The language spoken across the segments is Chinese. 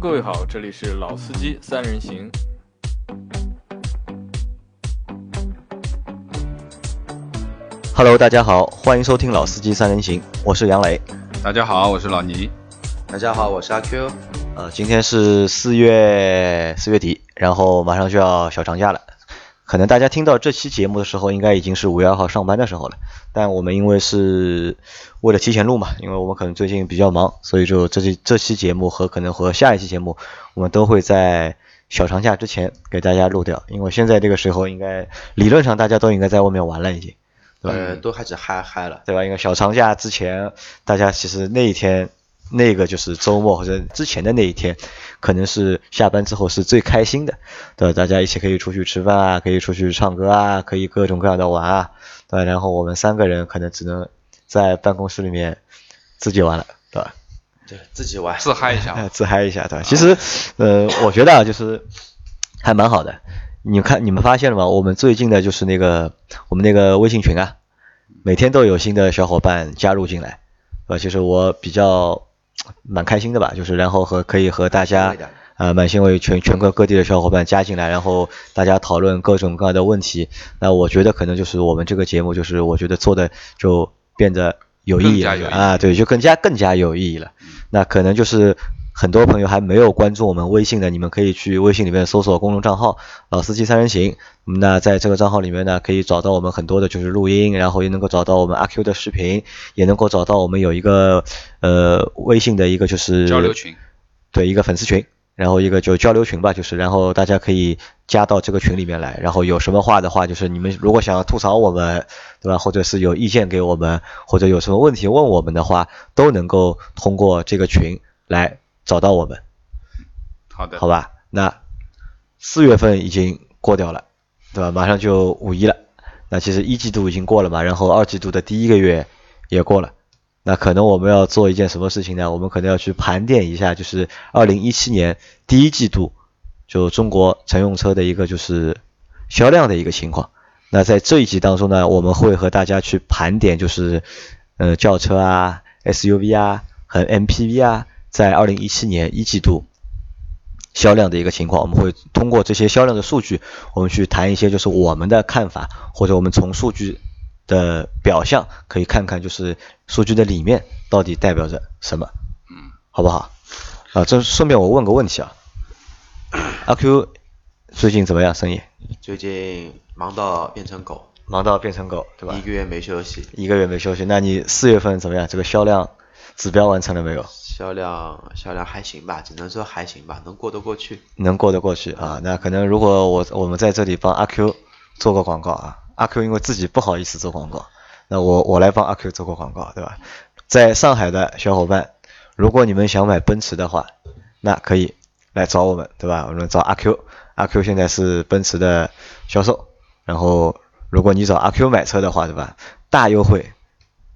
Hello，各位好，这里是老司机三人行。Hello，大家好，欢迎收听老司机三人行，我是杨磊。大家好，我是老倪。大家好，我是阿 Q。呃，今天是四月四月底，然后马上就要小长假了。可能大家听到这期节目的时候，应该已经是五月二号上班的时候了。但我们因为是为了提前录嘛，因为我们可能最近比较忙，所以就这期这期节目和可能和下一期节目，我们都会在小长假之前给大家录掉。因为现在这个时候，应该理论上大家都应该在外面玩了，已经，对吧？呃，都开始嗨嗨了。对吧？因为小长假之前，大家其实那一天。那个就是周末或者之前的那一天，可能是下班之后是最开心的，对？大家一起可以出去吃饭啊，可以出去唱歌啊，可以各种各样的玩啊，对？然后我们三个人可能只能在办公室里面自己玩了，对吧？对，自己玩，自嗨一下，自嗨一下，对吧？其实，呃，我觉得啊，就是还蛮好的。你看，你们发现了吗？我们最近的就是那个我们那个微信群啊，每天都有新的小伙伴加入进来，对吧？其实我比较。蛮开心的吧，就是然后和可以和大家，呃，蛮欣慰全全国各地的小伙伴加进来，然后大家讨论各种各样的问题。那我觉得可能就是我们这个节目，就是我觉得做的就变得有意义了啊，对，就更加更加有意义了。那可能就是。很多朋友还没有关注我们微信的，你们可以去微信里面搜索公众账号“老司机三人行”。那在这个账号里面呢，可以找到我们很多的就是录音，然后也能够找到我们阿 Q 的视频，也能够找到我们有一个呃微信的一个就是交流群，对，一个粉丝群，然后一个就交流群吧，就是然后大家可以加到这个群里面来，然后有什么话的话，就是你们如果想要吐槽我们，对吧？或者是有意见给我们，或者有什么问题问我们的话，都能够通过这个群来。找到我们，好的，好吧，那四月份已经过掉了，对吧？马上就五一了，那其实一季度已经过了嘛，然后二季度的第一个月也过了，那可能我们要做一件什么事情呢？我们可能要去盘点一下，就是二零一七年第一季度就中国乘用车的一个就是销量的一个情况。那在这一集当中呢，我们会和大家去盘点，就是呃轿车啊、SUV 啊和 MPV 啊。在二零一七年一季度销量的一个情况，我们会通过这些销量的数据，我们去谈一些就是我们的看法，或者我们从数据的表象可以看看就是数据的里面到底代表着什么，嗯，好不好？啊，这顺便我问个问题啊，阿 Q 最近怎么样生意？最近忙到变成狗，忙到变成狗，对吧？一个月没休息，一个月没休息。那你四月份怎么样？这个销量指标完成了没有？销量销量还行吧，只能说还行吧，能过得过去。能过得过去啊，那可能如果我我们在这里帮阿 Q 做个广告啊，阿 Q 因为自己不好意思做广告，那我我来帮阿 Q 做个广告，对吧？在上海的小伙伴，如果你们想买奔驰的话，那可以来找我们，对吧？我们找阿 Q，阿 Q 现在是奔驰的销售，然后如果你找阿 Q 买车的话，对吧？大优惠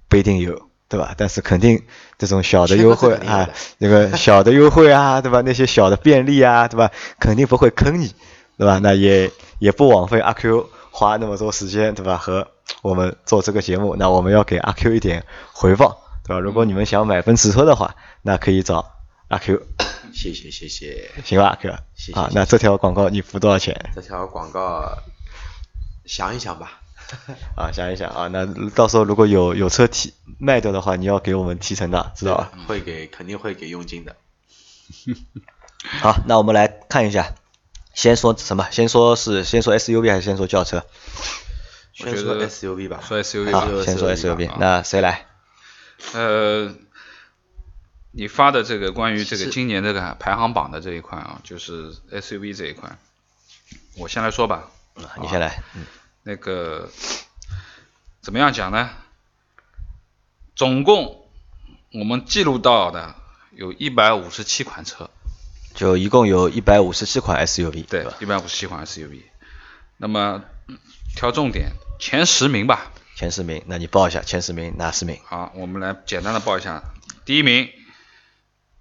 不一定有。对吧？但是肯定这种小的优惠啊，那个小的优惠啊，对吧？那些小的便利啊，对吧？肯定不会坑你，对吧？那也也不枉费阿 Q 花那么多时间，对吧？和我们做这个节目，那我们要给阿 Q 一点回报，对吧？如果你们想买奔驰车的话，那可以找阿 Q。谢谢谢谢，行吧，阿 Q。啊，那这条广告你付多少钱？这条广告想一想吧。啊，想一想啊，那到时候如果有有车提卖掉的话，你要给我们提成的，知道吧？会给，肯定会给佣金的。好，那我们来看一下，先说什么？先说是先说 SUV 还是先说轿车？先说 SUV 吧。说 SUV。好，先说 SUV。那谁来？呃，你发的这个关于这个今年这个排行榜的这一块啊，就是 SUV 这一块，我先来说吧。你先来。嗯。那个怎么样讲呢？总共我们记录到的有一百五十七款车，就一共有一百五十七款 SUV，对，一百五十七款 SUV。那么挑重点，前十名吧。前十名，那你报一下前十名哪十名？好，我们来简单的报一下。第一名，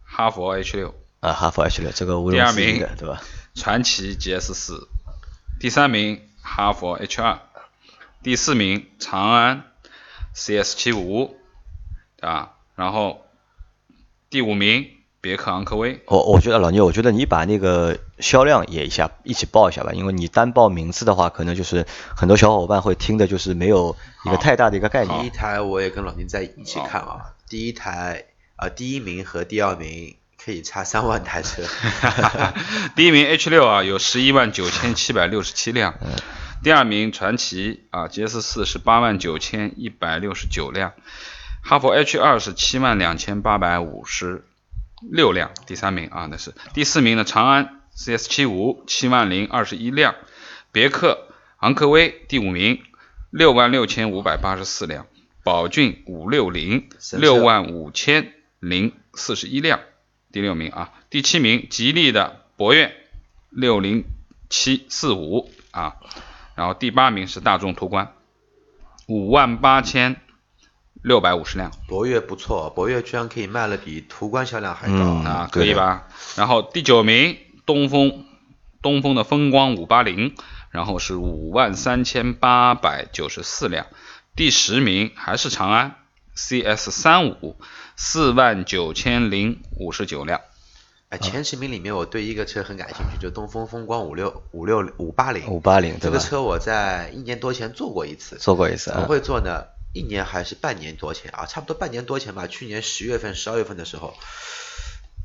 哈佛 H 六。啊，哈佛 H 六，这个毋庸置疑的，对吧？传奇 GS 四。第三名。哈佛 H 二，第四名长安 CS 七五，啊，然后第五名别克昂科威。我我觉得老聂，我觉得你把那个销量也一下一起报一下吧，因为你单报名次的话，可能就是很多小伙伴会听的就是没有一个太大的一个概念。第一。台我也跟老宁在一起看啊，第一台啊、第一名和第二名可以差三万台车，第一名 H 六啊，有十一万九千七百六十七辆。嗯第二名传祺啊，GS 四是八万九千一百六十九辆。哈弗 H 二是七万两千八百五十六辆，第三名啊，那是第四名的长安 CS 七五七万零二十一辆。别克昂科威第五名，六万六千五百八十四辆。宝骏五六零六万五千零四十一辆，第六名啊，第七名吉利的博越六零七四五啊，然后第八名是大众途观五万八千六百五十辆。博越不错，博越居然可以卖了比途观销量还高，嗯啊，可以吧？然后第九名东风东风的风光五八零，然后是五万三千八百九十四辆，第十名还是长安 CS 三五四万九千零五十九辆。哎，前十名里面我对一个车很感兴趣，就东风风光五六五六五八零五八零这个？车我在一年多前坐过一次，坐过一次啊。怎么会坐呢？一年还是半年多前啊？差不多半年多前吧。去年十月份、十二月份的时候，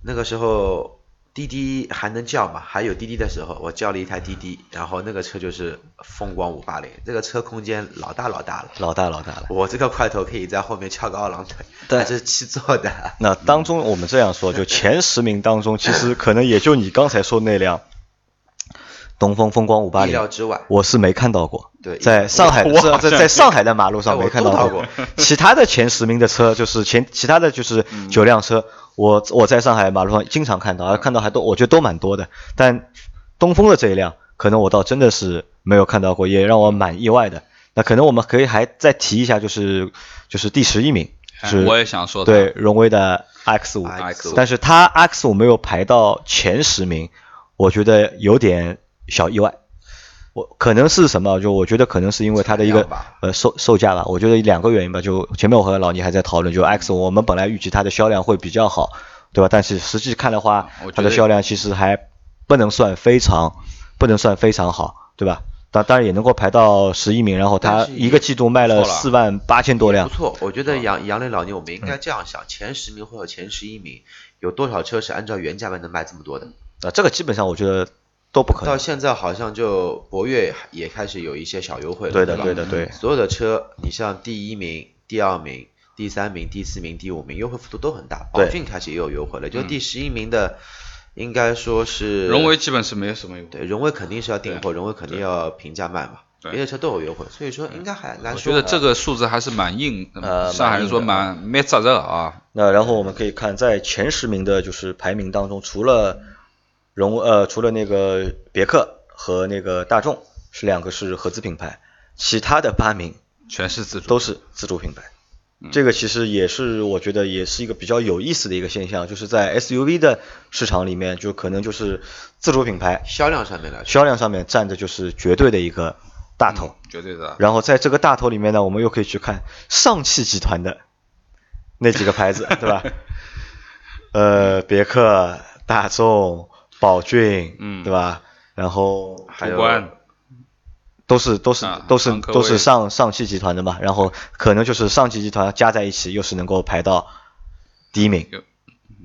那个时候滴滴还能叫嘛？还有滴滴的时候，我叫了一台滴滴，然后那个车就是风光五八零，这个车空间老大老大了。老大老大了。我这个块头可以在后面翘个二郎腿，对还是七座的。那当中我们这样说，就 前十名当中，其实可能也就你刚才说那辆东风风光五八意料零，之外，我是没看到过。对在上海在在在上海的马路上 没看到过。其他的前十名的车，就是前其他的就是九辆车，我我在上海马路上经常看到，而看到还都我觉得都蛮多的。但东风的这一辆，可能我倒真的是没有看到过，也让我蛮意外的。那可能我们可以还再提一下，就是就是第十一名是哎我也想说的，对荣威的 X 五 X5 但是它 X 五没有排到前十名，我觉得有点小意外。我可能是什么？就我觉得可能是因为它的一个呃售售价吧。我觉得两个原因吧。就前面我和老倪还在讨论，就 X 我们本来预计它的销量会比较好，对吧？但是实际看的话它的销量其实还不能算非常不能算非常好，对吧？当当然也能够排到十一名，然后它一个季度卖了四万八千多辆不，错，我觉得杨杨磊老聂，我们应嗯该这样想：前十名或者前十一名，有多少车是按照原价卖能卖这么多的？啊，这个基本上我觉得都不可到。现在好像就博越也开始有一些小优惠了，对的，对的，对。所有的车，你像第一名、第二名、第三名、第四名、第五名，优惠幅度都很大。宝骏开始也有优惠了，就第十一名的，应该说是荣威基本是没有什么优惠。对荣威肯定是要订货，荣威肯定要平价卖嘛，别的车都有优惠，所以说应该还来说。我觉得这个数字还是蛮硬，呃上海人说蛮蛮蛮扎热啊。那然后我们可以看，在前十名的就是排名当中，除了荣呃除了那个别克和那个大众是两个是合资品牌，其他的八名全是自主，都是自主品牌。这个其实也是我觉得也是一个比较有意思的一个现象，就是在 SUV 的市场里面，就可能就是自主品牌销量上面来说，销量上面占的就是绝对的一个大头。绝对的。然后在这个大头里面呢，我们又可以去看上汽集团的那几个牌子，对吧？呃，别克、大众、宝骏，嗯。对吧？然后还有都是都是、啊都是都是上上汽集团的嘛，然后可能就是上汽集团加在一起，又是能够排到第一名，又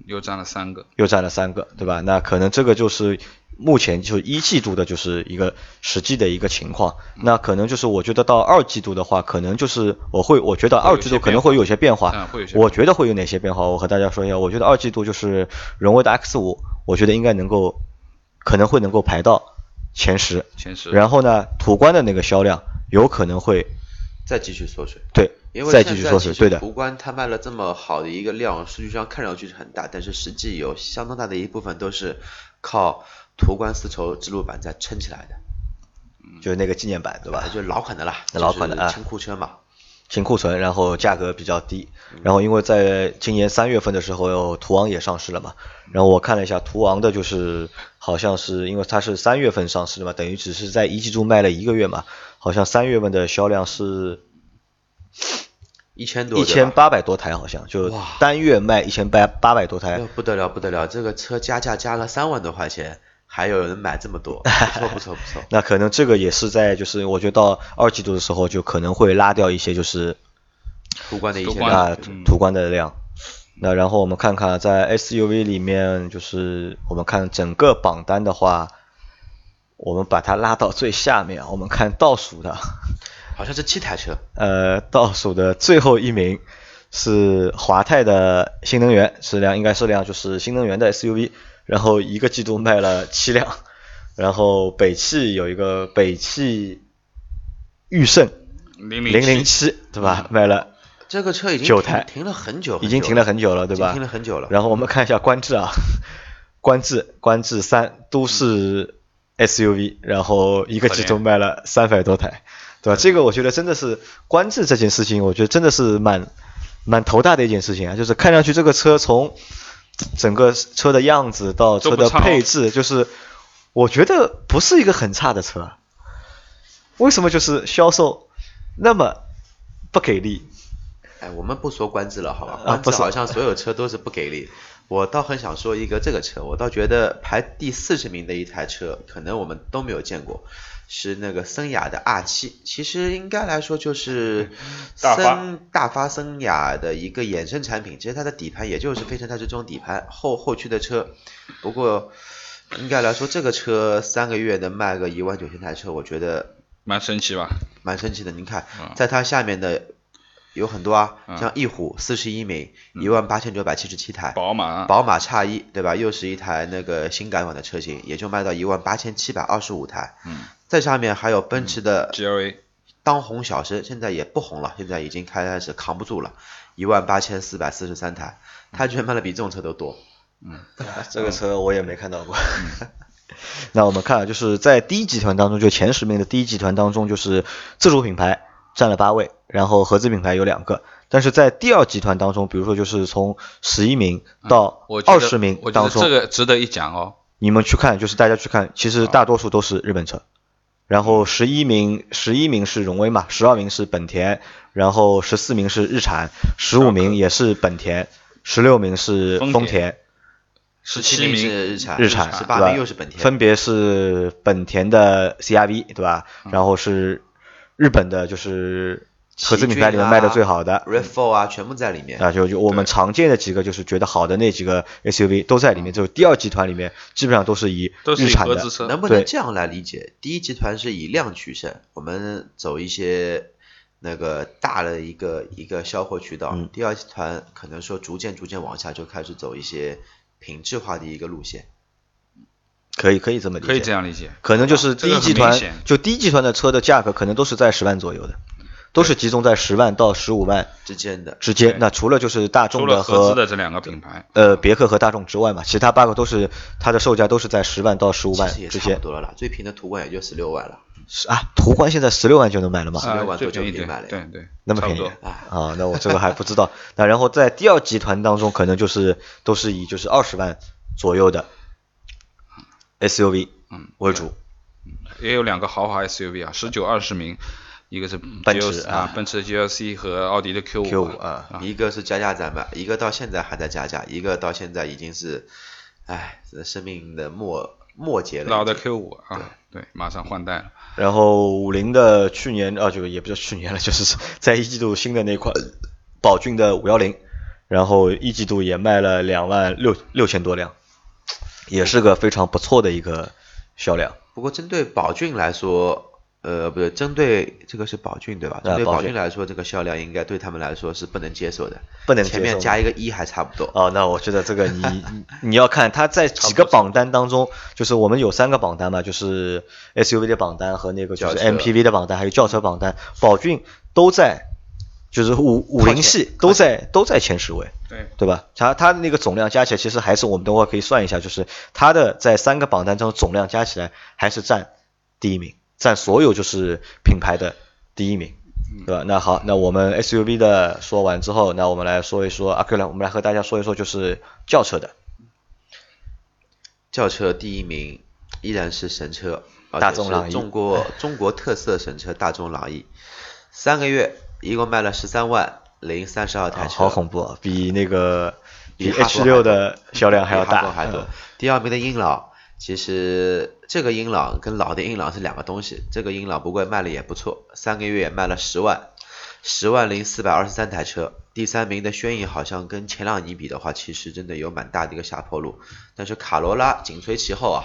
又占了三个，又占了三个，对吧？那可能这个就是目前就一季度的就是一个实际的一个情况。那可能就是我觉得到二季度的话，可能就是我会我觉得二季度可能会有些变化。我觉得会有哪些变化？我和大家说一下。我觉得二季度就是荣威的 X 五，我觉得应该能够可能会能够排到前十。前十。然后呢，途观的那个销量有可能会再继续缩水。对因为再继续缩水对的。途观它卖了这么好的一个量，数据上看上去是很大，但是实际有相当大的一部分都是靠途观丝绸之路版在撑起来的，就是那个纪念版，对吧？就是老款的啦，老款的啊。清库车嘛。清库存，然后价格比较低，然后因为在今年三月份的时候，途昂也上市了嘛，然后我看了一下途昂的，就是好像是因为它是三月份上市的嘛，等于只是在一季度卖了一个月嘛，好像三月份的销量是一千多，一千八百多台好像，就单月卖一千八八百多台。哎，不得了不得了，这个车加价加了三万多块钱，还有人买这么多，不错不错不错。那可能这个也是在就是我觉得到二季度的时候就可能会拉掉一些就是途观的一些啊途观的量。那然后我们看看在 SUV 里面，就是我们看整个榜单的话，我们把它拉到最下面，我们看倒数的，好像是七台车，呃，倒数的最后一名是华泰的新能源，是辆应该是辆就是新能源的 SUV，然后一个季度卖了七辆，然后北汽有一个北汽驭胜零零零七，对吧？卖了这个车已经停九台停了很久，已经停了很久了，对吧？已经停了很久了。然后我们看一下观致啊，观致观致三都市 SUV，然后一个季度卖了三百多台，对吧？这个我觉得真的是观致这件事情，我觉得真的是蛮蛮头大的一件事情啊，就是看上去这个车从整个车的样子到车的配置，就是我觉得不是一个很差的车，为什么就是销售那么不给力？哎，我们不说观致了，好吧？啊不说观致好像所有车都是不给力。我倒很想说一个这个车，我倒觉得排第四十名的一台车，可能我们都没有见过，是那个森雅的 R 七。其实应该来说就是 大发森大发森雅的一个衍生产品。其实它的底盘也就是非承泰式这种底盘，后后驱的车。不过应该来说，这个车三个月能卖个一万九千台车，我觉得蛮神奇吧？蛮神奇的。您看嗯，在它下面的有很多啊，嗯像翼虎四十一名，一万八千九百七十七台，宝马，宝马叉一对吧？又是一台那个新改款的车型，也就卖到一万八千七百二十五台。嗯，在下面还有奔驰的，GLA，当红小生，现在也不红了，现在已经开开始扛不住了，一万八千四百四十三台，它居然卖的比这种车都多。嗯这个车我也没看到过。那我们看啊，就是在第一集团当中，就前十名的第一集团当中，就是自主品牌占了八位，然后合资品牌有两个。但是在第二集团当中，比如说就是从十一名到二十名当中，这个值得一讲哦。你们去看，就是大家去看，其实大多数都是日本车。然后十一名，十一名是荣威嘛，十二名是本田，然后十四名是日产，十五名也是本田，十六名是丰田，十七名是日产，日产十八名又是本田，分别是本田的 CRV 对吧？然后是日本的，就是合资品牌里面卖的最好的 RAV4 啊，全部在里面。啊，就就我们常见的几个就是觉得好的那几个 SUV 都在里面，就第二集团里面基本上都是以都是以日产的合资车，能不能这样来理解？第一集团是以量取胜，我们走一些那个大的一个一个销货渠道。嗯第二集团可能说逐渐逐渐往下就开始走一些品质化的一个路线。可以可以这么理解，可以这样理解。可能就是第一集团就第一集团的车的价格可能都是在十万左右的，都是集中在十万到十五万之间的，之间。那除了就是大众的除了合资和的这两个品牌，呃别克和大众之外嘛，其他八个都是它的售价都是在十万到十五万之间。差不多了啦。最平的途观也就十六万了。是啊，途观现在十六万就能买了吗？十六万最多就可以买了对对，那么便宜。啊，啊，那我这个还不知道。那然后在第二集团当中，可能就是都是以就是二十万左右的 SUV 嗯为主。也有两个豪华 SUV 啊，十九二十名，一个是奔驰啊啊，奔驰的 GLC 和奥迪的 Q Q 五五啊，一个是加价在卖，一个到现在还在加价，一个到现在已经是，唉，这生命的末末节了。老的 Q 五啊，对，马上换代了。然后五菱的去年啊，就也不叫去年了，就是在一季度新的那款宝骏的五幺零，然后一季度也卖了两万六六千多辆，也是个非常不错的一个销量。不过针对宝骏来说，呃，不对，针对这个是宝骏对吧？针对啊宝骏来说，这个销量应该对他们来说是不能接受的，不能接受前面加一个一还差不多。哦，那我觉得这个你 你你要看它在几个榜单当中，就是我们有三个榜单嘛，就是 SUV 的榜单和那个就是 MPV 的榜单，还有轿车榜单，宝骏都在，就是五五零系都在都在前十位。对，对吧？它它的那个总量加起来，其实还是我们等会儿可以算一下，就是它的在三个榜单中总量加起来还是占第一名，占所有就是品牌的第一名，对吧？那好，那我们 SUV 的说完之后，那我们来说一说阿 Q 来，我们来和大家说一说就是轿车的，轿车第一名依然是神车，大众朗逸。中国 中国特色神车大众朗逸，三个月一共卖了十三万零三十二台车，好恐怖啊，比那个比 H 六的销量还要大，还多。嗯。第二名的英朗，其实这个英朗跟老的英朗是两个东西。这个英朗不贵卖的也不错，三个月也卖了十万，十万零四百二十三台车。第三名的轩逸好像跟前两年比的话，其实真的有蛮大的一个下坡路。但是卡罗拉紧随其后啊，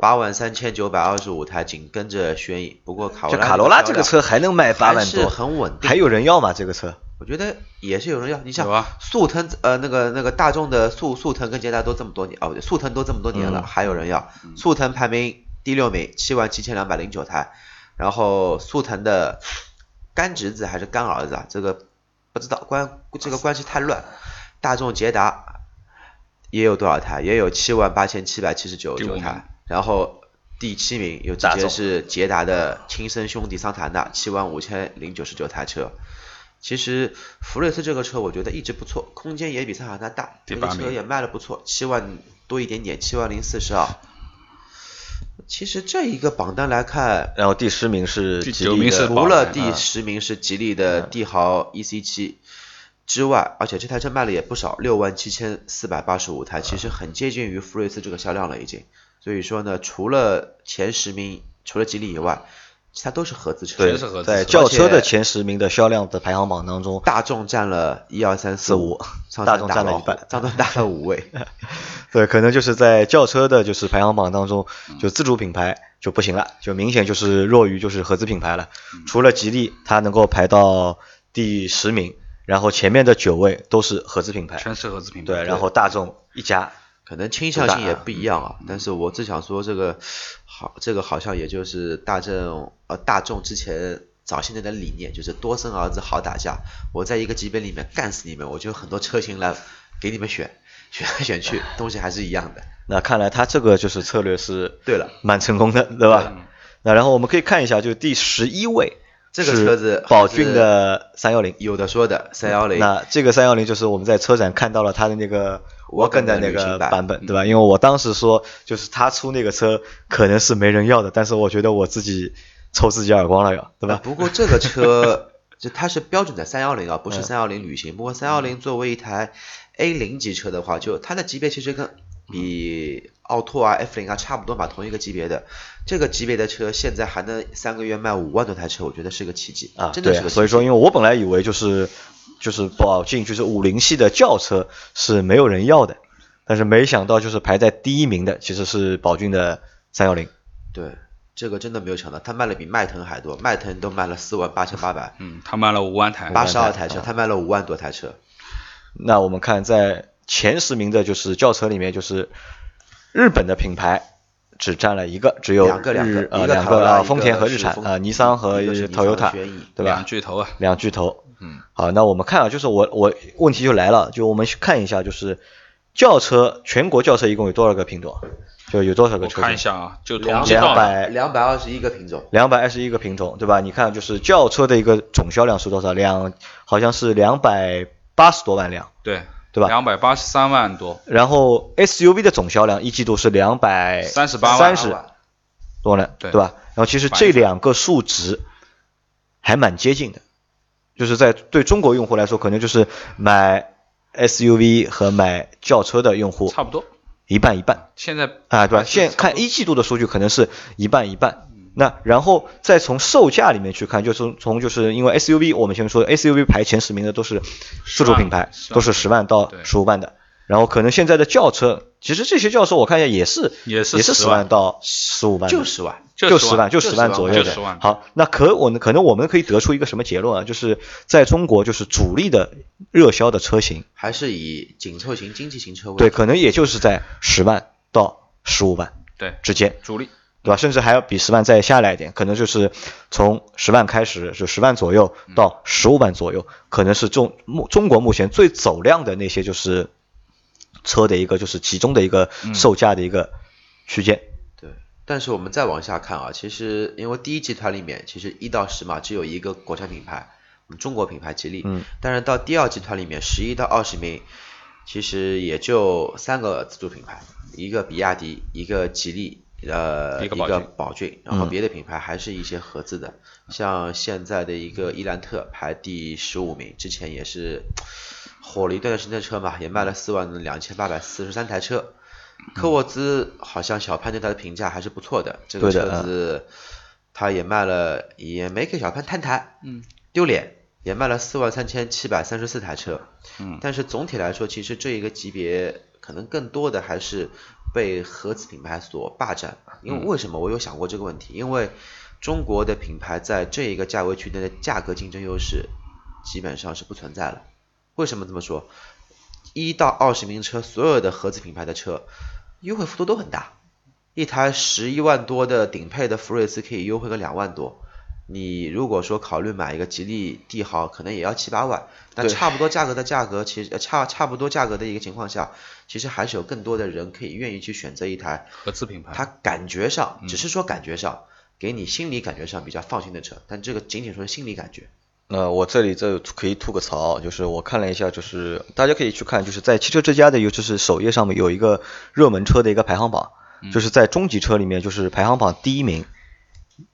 八万三千九百二十五台紧跟着轩逸。不过卡罗拉就卡罗拉这个车还能卖八万多，很稳定，还有人要吗？这个车？我觉得也是有人要，你像速腾呃那个那个大众的速速腾跟捷达都这么多年哦，速腾都这么多年了，嗯还有人要。速腾排名第六名，七万七千两百零九台，然后速腾的干侄子还是干儿子啊，这个不知道关这个关系太乱。大众捷达也有多少台？也有七万八千七百七十九第五名九台，然后。第七名有直接是捷达的亲生兄弟桑塔纳，七万五千零九十九台车。其实福睿斯这个车我觉得一直不错，空间也比桑塔纳大，这个车也卖的不错，七万多一点点，七万零四十二。其实这一个榜单来看，然后第十名是吉利的除了第十名是吉利的帝豪 EC 七之外，而且这台车卖了也不少，六万七千四百八十五台，其实很接近于福睿斯这个销量了已经。所以说呢，除了前十名，除了吉利以外，其他都是合资车。对全是合，资在轿车的前十名的销量的排行榜当中，大众占了一二三四四五大众占了一半大众占了五位。对，可能就是在轿车的就是排行榜当中，就自主品牌就不行了，就明显就是弱于就是合资品牌了。除了吉利，它能够排到第十名，然后前面的九位都是合资品牌。全是合资品牌。对，然后大众一家，可能倾向性也不一样啊，但是我只想说这个好，这个好像也就是大众呃大众之前早些年的理念，就是多生儿子好打架，我在一个级别里面干死你们，我就有很多车型来给你们选，选来 选去，东西还是一样的。那看来他这个就是策略是对了，蛮成功的，对吧？那然后我们可以看一下，就第十一位，这个车子宝骏的三幺零。有的说的三幺零，那这个三幺零就是我们在车展看到了它的那个的那的旅行版个版本，对吧？因为我当时说，就是他出那个车可能是没人要的，但是我觉得我自己抽自己耳光了呀，对啊吧？不过这个车 就它是标准的三幺零啊，不是嗯三幺零旅行。不过三幺零作为一台 A 零级车的话，就它的级别其实跟比奥拓啊、F 零啊差不多吧，同一个级别的。这个级别的车现在还能三个月卖五万多台车，我觉得是个奇迹啊，真的是个奇迹。对所以说，因为我本来以为就是就是宝骏就是五零系的轿车是没有人要的，但是没想到就是排在第一名的其实是宝骏的三幺零。对这个真的没有想到，它卖了比迈腾还多，迈腾都卖了四万八千八百嗯，他卖了五万台。八十二台啊车，他卖了五万多台车。那我们看在前十名的就是轿车里面，就是日本的品牌只占了一个，只有两个两个日呃一个两个啊，丰田和日产啊，尼桑和 Toyota 对吧？两巨头啊，两巨头。嗯，好，那我们看啊，就是我我问题就来了，就我们去看一下，就是轿车全国轿车一共有多少个品种？就有多少个我车型？看一下啊，就统两计到了百两百二十一个品种，两百二十一个品种，对吧？你看，就是轿车的一个总销量是多少？两好像是两百八十多万辆，对对吧两百八十三万多，然后 SUV 的总销量一季度是两百38万三十多辆，对吧？然后其实这两个数值还蛮接近的，就是在对中国用户来说，可能就是买 SUV 和买轿车的用户差不多。一半一半现在啊，对吧？现看一季度的数据可能是一半一半。那然后再从售价里面去看，就是从就是因为 SUV 我们前面说的 SUV 排前十名的都是自主品牌，都是十万到对十五万的。然后可能现在的轿车，其实这些轿车我看一下也是也是也是10十万到十五万的，就十万。就10万十万，就十万左右的就10万。好，那可我们可能我们可以得出一个什么结论啊？就是在中国，就是主力的热销的车型，还是以紧凑型经济型车为对，可能也就是在十万到十五万对之间。主力对吧？甚至还要比十万再下来一点，可能就是从十万开始，就十万左右到十五万左右，可能是中目中国目前最走量的那些就是车的一个就是集中的一个售价的一个区间。对，但是我们再往下看啊，其实因为第一集团里面其实一到十嘛只有一个国产品牌，我们中国品牌吉利，嗯，但是到第二集团里面十一到二十名，其实也就三个自主品牌，一个比亚迪，一个吉利，呃一个宝骏，然后嗯。别的品牌还是一些合资的，像现在的一个伊兰特排第十五名，之前也是火了一段时间的车嘛，也卖了四万两千八百四十三台车。科沃兹好像小潘对它的评价还是不错的，这个车子它也卖了，也没给小潘摊台，嗯，丢脸，也卖了四万三千七百三十四台车，嗯，但是总体来说，其实这一个级别可能更多的还是被合资品牌所霸占。因为为什么我有想过这个问题？因为中国的品牌在这一个价位区内的价格竞争优势基本上是不存在了。为什么这么说？一到二十名车，所有的合资品牌的车优惠幅度都很大，一台十一万多的顶配的福睿斯可以优惠个两万多。你如果说考虑买一个吉利帝豪，可能也要七八万，那差不多价格的价格，其实呃差差不多价格的一个情况下，其实还是有更多的人可以愿意去选择一台，合资品牌，它感觉上嗯只是说感觉上，给你心理感觉上比较放心的车，但这个仅仅说是心理感觉。那我这里这可以吐个槽，就是我看了一下，就是大家可以去看，就是在汽车之家的，尤其是首页上面有一个热门车的一个排行榜，就是在中级车里面，就是排行榜第一名，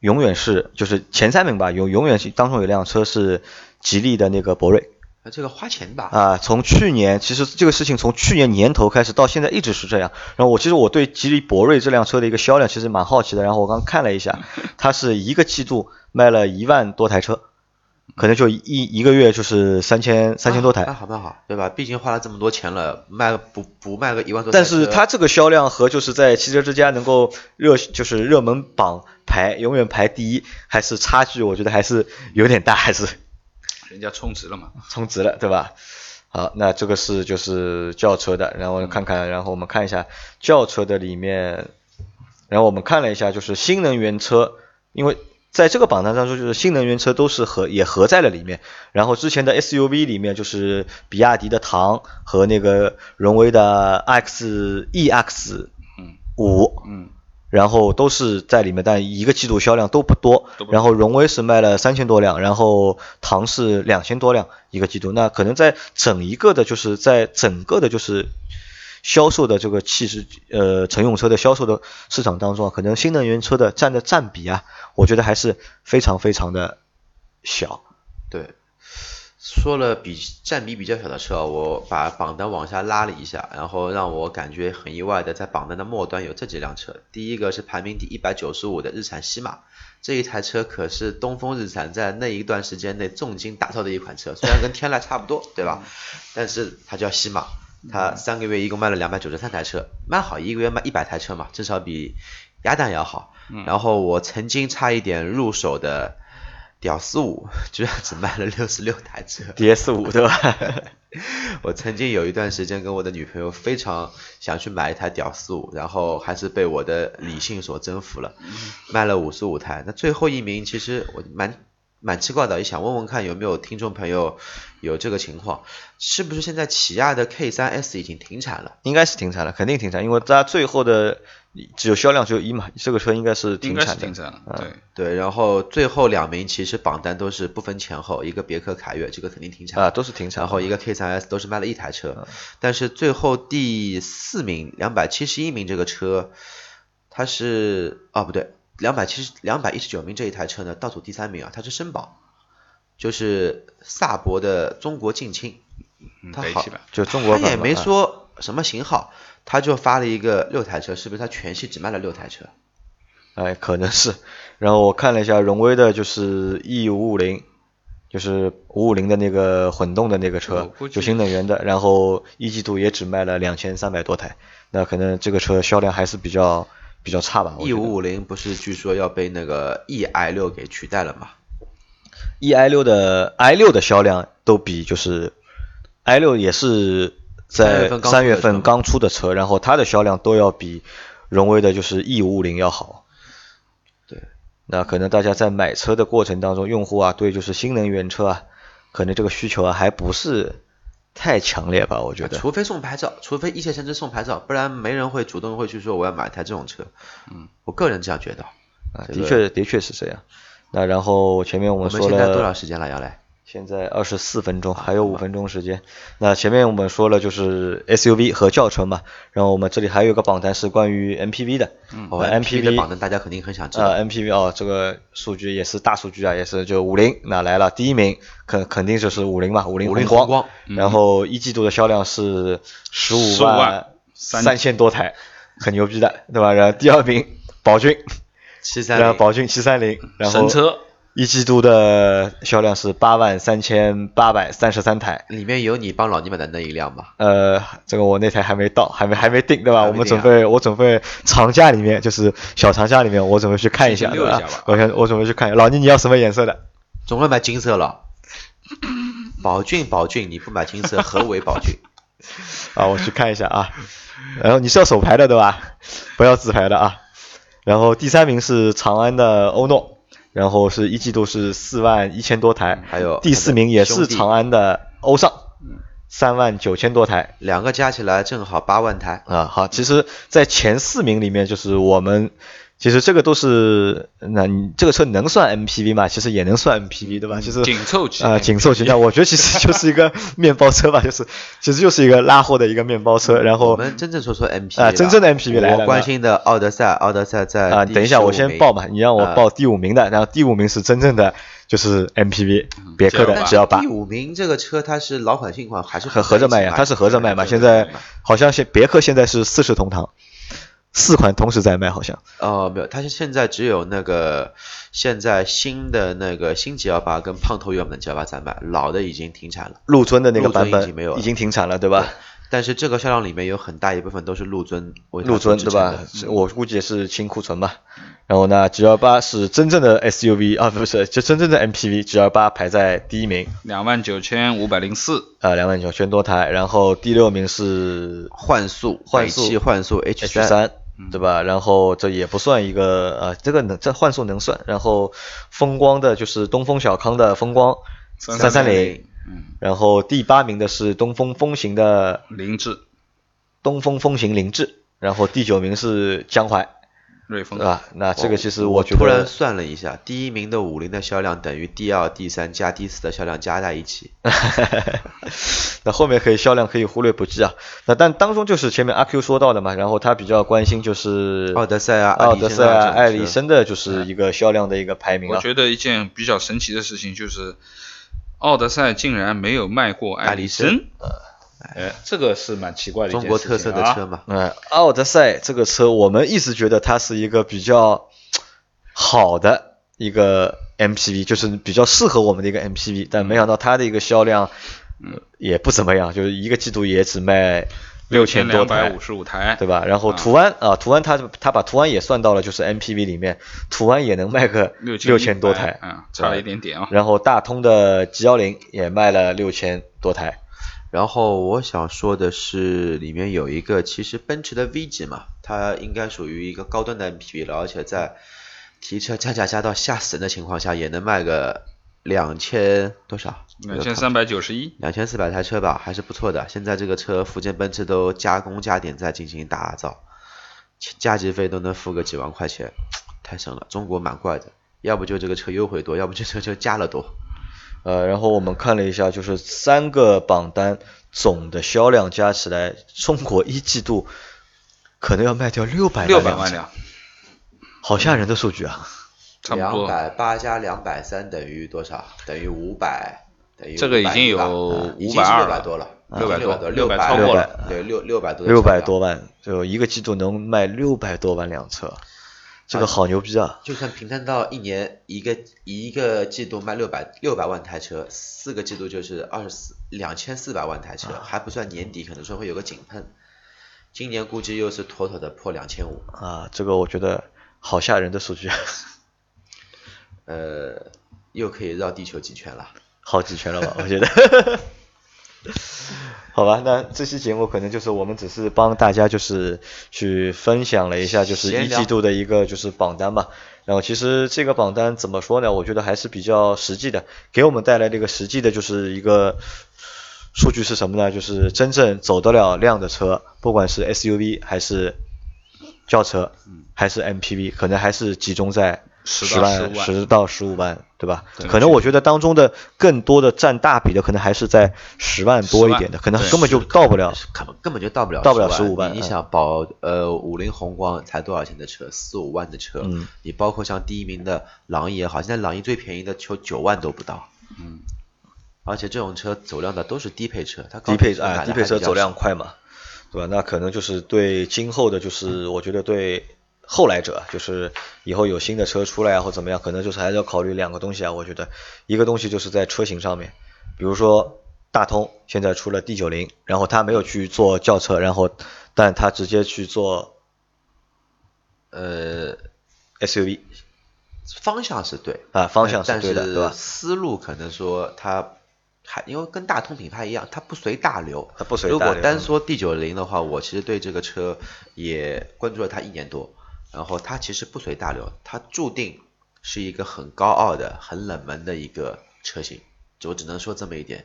永远是就是前三名吧，永永远是当中有辆车是吉利的那个博瑞啊这个花钱吧，啊，从去年其实这个事情从去年年头开始到现在一直是这样。然后我其实我对吉利博瑞这辆车的一个销量其实蛮好奇的，然后我刚看了一下，它是一个季度卖了一万多台车。可能就一一个月就是三千三千多台，蛮好那好，对吧？毕竟花了这么多钱了，卖个不不卖个一万多台，但是它这个销量和就是在汽车之家能够热就是热门榜排永远排第一，还是差距，我觉得还是有点大，还是 人家充值了嘛，充值了，对吧？好，那这个是就是轿车的，然后看看，然后我们看一下轿车的里面，然后我们看了一下就是新能源车，因为在这个榜单当中，就是新能源车都是合也合在了里面。然后之前的 SUV 里面就是比亚迪的唐和那个荣威的 X EX 嗯五，嗯，然后都是在里面，但一个季度销量。都不多然后荣威是卖了三千多辆，然后唐是两千多辆一个季度。那可能在整一个的，就是在整个的，就是销售的这个汽车呃乘用车的销售的市场当中啊，可能新能源车的占的占比啊，我觉得还是非常非常的小。对，说了比占比比较小的车，我把榜单往下拉了一下，然后让我感觉很意外的，在榜单的末端有这几辆车。第一个是排名第一百九十五的日产西马，这一台车可是东风日产在那一段时间内重金打造的一款车，虽然跟天籁差不多，对吧？但是它叫西马，它三个月一共卖了两百九十三台车，蛮好，一个月卖一百台车嘛，至少比鸭蛋要好。然后我曾经差一点入手的屌丝五，居然只卖了六十六台车。DS 五对吧？我曾经有一段时间跟我的女朋友非常想去买一台屌丝五，然后还是被我的理性所征服了，卖了五十五台。那最后一名其实我蛮蛮奇怪的，也想问问看有没有听众朋友有这个情况，是不是现在起亚的 K 3 S 已经停产了？应该是停产了，肯定停产，因为它最后的只有销量只有一嘛，这个车应该是应该是停产的。停产了，嗯对，对，然后最后两名其实榜单都是不分前后，一个别克凯越这个肯定停产啊，都是停产。然后一个 K 3 S 都是卖了一台车，但是最后第四名两百七十一名这个车，它是啊不对，两百七十两百一十九名这一台车呢倒数第三名啊，它是绅宝，就是萨博的中国近亲，嗯它好就中国版嘛他也没啊说什么型号，他就发了一个六台车，是不是它全系只卖了六台车？哎，可能是。然后我看了一下荣威的，就是 E 五五零，就是五五零的那个混动的那个车就新能源的，然后一季度也只卖了两千三百多台，那可能这个车销量还是比较比较差吧。E 五五零不是据说要被那个 E i 六给取代了吗？E i 六的 i 六的销量都比就是 i 六也是在三三月份刚出的车，然后它的销量都要比荣威的就是 E 五五零要好。对，那可能大家在买车的过程当中，用户啊对就是新能源车啊，可能这个需求啊还不是太强烈吧，我觉得。除非送牌照，除非一切城市送牌照，不然没人会主动会去说我要买一台这种车。嗯，我个人这样觉得。啊，的确的确是这样。那然后前面我我们说们现在多少，时间了，杨磊？现在二十四分钟，还有五分钟时间。那前面我们说了就是 SUV 和轿车嘛，然后我们这里还有一个榜单是关于 MPV 的。嗯哦呃 MPV 的榜单大家肯定很想知道。呃，MPV 哦，这个数据也是大数据啊，也是就五菱那来了，第一名肯肯定就是五菱嘛，五菱五菱宏宏光然后一季度的销量是十五15万三三千多台，很牛逼的，对吧？然后第二名宝骏，七三零，然后宝骏七三零，然后神车一季度的销量是八万三千八百三十三台。里面有你帮老倪买的那一辆吧？呃，这个我那台还没到，还没还没定，对吧？我们准备，我准备长假里面，就是小长假里面，我准备去看一下？我想我准备去看一下。老倪，你要什么颜色的？总会买金色了。宝骏，宝骏，你不买金色，何为宝骏？啊，我去看一下啊。然后你是要手排的对吧？不要自排的啊。然后第三名是长安的欧诺，然后是一季度是四万一千多台，还有第四名也是长安的欧尚，三万九千多台两个加起来正好八万台。啊。好，其实，在前四名里面，就是我们。其实这个都是，那你这个车能算 MPV 吗？其实也能算 MPV，对吧？就是紧凑级啊，紧凑级。那我觉得其实就是一个 面包车吧，就是其实就是一个拉货的一个面包车。然后我们真正说说 MPV 啊了真正的 MPV 来了我关心的奥德赛，奥德赛在啊，第等一下，我先报嘛，你让我啊报第五名的，然后第五名是真正的就是 MPV，别克的 G L8 G L 八第，五名这个车它是老款新款还是合合着卖呀，它是合着卖嘛。现在好像现别克现在是四世同堂，四款同时在卖，好像哦，没有，它是现在只有那个现在新的那个新 G L 八跟胖头原本的 G L 八在卖，老的已经停产了。陆尊的那个版本已经没有了已经停产了，对吧？但是这个销量里面有很大一部分都是陆尊为陆尊对吧我估计也是清库存吧。然后呢，G L 八是真正的 S U V 啊，不是，就真正的 M P V，G L 八排在第一名，两万九千五百零四，呃，两万九千多台。然后第六名是幻速，幻速幻速 H H 三，对吧？然后这也不算一个呃，这个能这幻速能算。然后风光的就是东风小康的风光三三零，嗯，然后第八名的是东风风行的凌志、东风风行凌志，然后第九名是江淮，瑞风啊？那这个其实我觉突然，算了一下，第一名的五菱的销量等于第二、第三加第四的销量加在一起。那后面可以销量可以忽略不计啊。那但当中就是前面阿 Q 说到的嘛，然后他比较关心就是奥德赛啊，奥德赛啊、艾力森森的就是一个销量的一个排名啊。我觉得一件比较神奇的事情就是，奥德赛竟然没有卖过艾力森。哎，这个是蛮奇怪的一件中国特色的车嘛。嗯，奥德赛这个车，我们一直觉得它是一个比较好的一个 MPV，就是比较适合我们的一个 MPV，但没想到它的一个销量，嗯，也不怎么样，就是一个季度也只卖六千多台五，十五台，对吧？然后啊途安啊，途安它它把途安也算到了就是 MPV 里面，途安也能卖个六六千多台，嗯，差了一点点啊。然后大通的 G 幺零也卖了六千多台，然后我想说的是，里面有一个其实奔驰的 V 级嘛，它应该属于一个高端的 MPV 了，而且在提车加价加到吓死人的情况下，也能卖个两千多少？两千三百九十一，两千四百台车吧，还是不错的。现在这个车福建奔驰都加工加点在进行打造，加急费都能付个几万块钱，太省了。中国蛮怪的，要不就这个车优惠多，要不就这个车加了多。呃，然后我们看了一下，就是三个榜单总的销量加起来，中国一季度可能要卖掉六百六百，万辆，好吓人的数据啊！两差不多。百八加两百三等于多少？等于五百，等于这个已经有500已经是520六百多了，600六百多六600超过了对，六六百多，六百多。万，就一个季度能卖六百多万辆车，这个好牛逼啊！就算平摊到一年一个一个季度卖六百六百万台车，四个季度就是二十四两千四百万台车，还不算年底可能说会有个井喷，今年估计又是妥妥的破两千五。啊，这个我觉得好吓人的数据，呃，又可以绕地球几圈了。好几圈了吧？我觉得。好吧，那这期节目可能就是我们只是帮大家就是去分享了一下，就是一季度的一个就是榜单吧。然后其实这个榜单怎么说呢？我觉得还是比较实际的，给我们带来这个实际的就是一个数据是什么呢？就是真正走得了量的车，不管是 SUV 还是轿车，还是 MPV，可能还是集中在十十万、到十五万，十到十五万，对吧？对可能我觉得当中的更多的占大比的，可能还是在十万多一点的，可能根本就到不了。根本根本就到不了到不了15 15万嗯你你想保呃五菱宏光才多少钱的车？四五万的车。嗯你包括像第一名的朗逸也好，现在朗逸最便宜的就九万都不到。嗯。而且这种车走量的都是低配车，它高低配啊，车低配车走量快嘛，对吧？那可能就是对今后的，就是我觉得对后来者，就是以后有新的车出来啊或怎么样，可能就是还是要考虑两个东西啊。我觉得一个东西就是在车型上面，比如说大通现在出了 D 九零，然后他没有去做轿车，然后但他直接去做呃 SUV 方向是对啊，方向是对的，对吧？思路可能说它还因为跟大通品牌一样，它不随大流。它不随如大流如果单说 D 九零的话，我其实对这个车也关注了它一年多，然后它其实不随大流，它注定是一个很高傲的、很冷门的一个车型，就我只能说这么一点。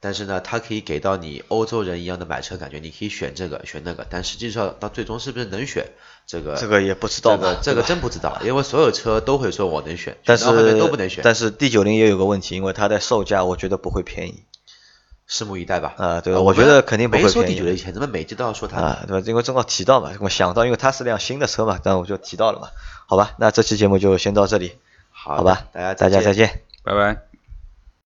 但是呢，它可以给到你欧洲人一样的买车感觉，你可以选这个选那个，但实际上到最终是不是能选这个这个也不知道这个这个真不知道，因为所有车都会说我能选，但是都不能选，但是 D 九零也有个问题，因为它的售价我觉得不会便宜拭目以待吧。啊，对我觉得肯定不没说第九宜零以前，怎么每集都要说它？啊，对吧？因为正好提到嘛，我想到，因为它是辆新的车嘛，但我就提到了嘛，好吧？那这期节目就先到这里，好好吧？大家大家再见。见。拜拜。